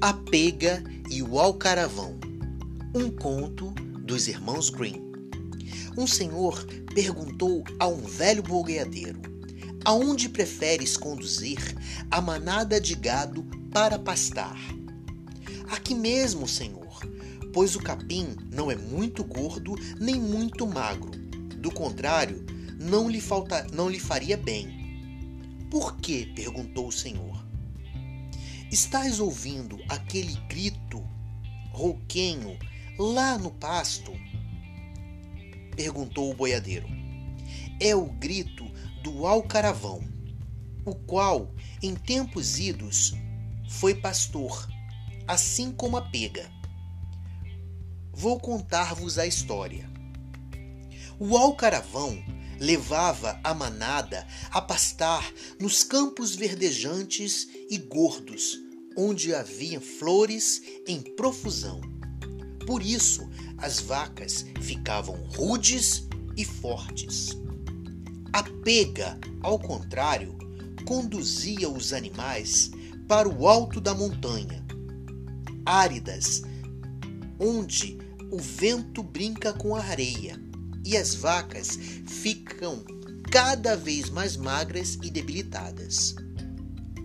A Pega e o Alcaravão. Um conto dos irmãos Green. Um senhor perguntou a um velho boiadeiro: Aonde preferes conduzir a manada de gado para pastar? Aqui mesmo, senhor, pois o capim não é muito gordo nem muito magro. Do contrário, não lhe falta, não lhe faria bem. Por quê? perguntou o senhor. Estás ouvindo aquele grito rouquenho lá no pasto? Perguntou o boiadeiro. É o grito do alcaravão, o qual, em tempos idos, foi pastor, assim como a pega. Vou contar-vos a história. O alcaravão levava a manada a pastar nos campos verdejantes e gordos, onde havia flores em profusão. Por isso, as vacas ficavam rudes e fortes. A pega, ao contrário, conduzia os animais para o alto da montanha, áridas, onde o vento brinca com a areia e as vacas ficam cada vez mais magras e debilitadas.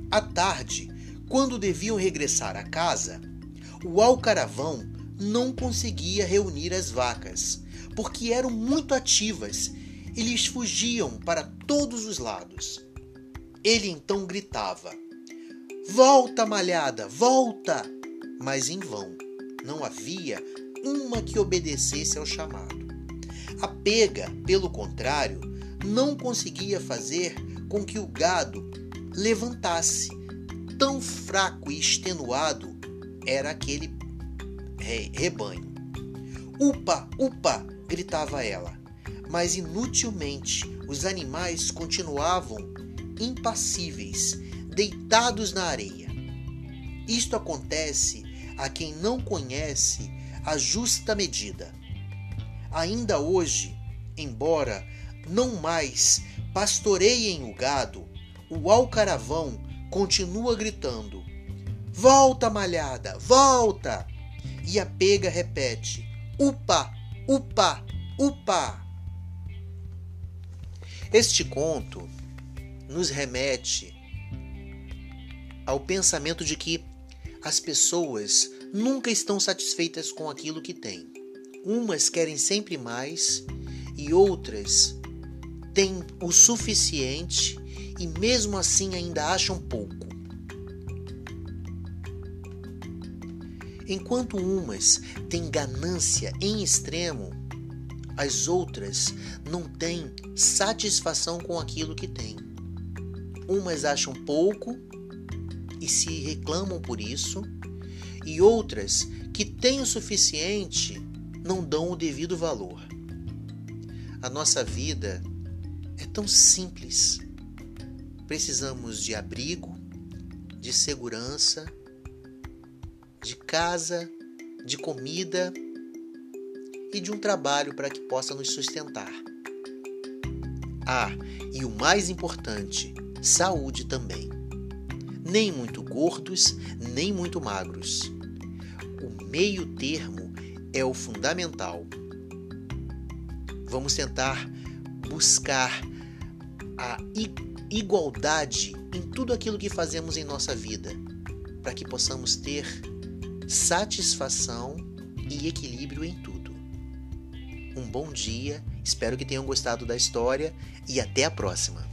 À tarde, quando deviam regressar à casa, o alcaravão não conseguia reunir as vacas, porque eram muito ativas e lhes fugiam para todos os lados. Ele então gritava: Volta, malhada, volta! Mas em vão, não havia uma que obedecesse ao chamado. A pega, pelo contrário, não conseguia fazer com que o gado levantasse. Tão fraco e extenuado era aquele rebanho. Upa, upa! gritava ela. Mas inutilmente os animais continuavam impassíveis, deitados na areia. Isto acontece a quem não conhece a justa medida ainda hoje, embora não mais pastoreiem o gado, o alcaravão continua gritando: Volta, malhada, volta! E a pega repete: Upa, upa, upa! Este conto nos remete ao pensamento de que as pessoas nunca estão satisfeitas com aquilo que têm. Umas querem sempre mais e outras têm o suficiente e mesmo assim ainda acham pouco. Enquanto umas têm ganância em extremo, as outras não têm satisfação com aquilo que têm. Umas acham pouco e se reclamam por isso, e outras que têm o suficiente não dão o devido valor. A nossa vida é tão simples. Precisamos de abrigo, de segurança, de casa, de comida e de um trabalho para que possa nos sustentar. Ah, e o mais importante, saúde também. Nem muito gordos, nem muito magros. O meio termo é o fundamental. Vamos tentar buscar a igualdade em tudo aquilo que fazemos em nossa vida, para que possamos ter satisfação e equilíbrio em tudo. Um bom dia, espero que tenham gostado da história e até a próxima!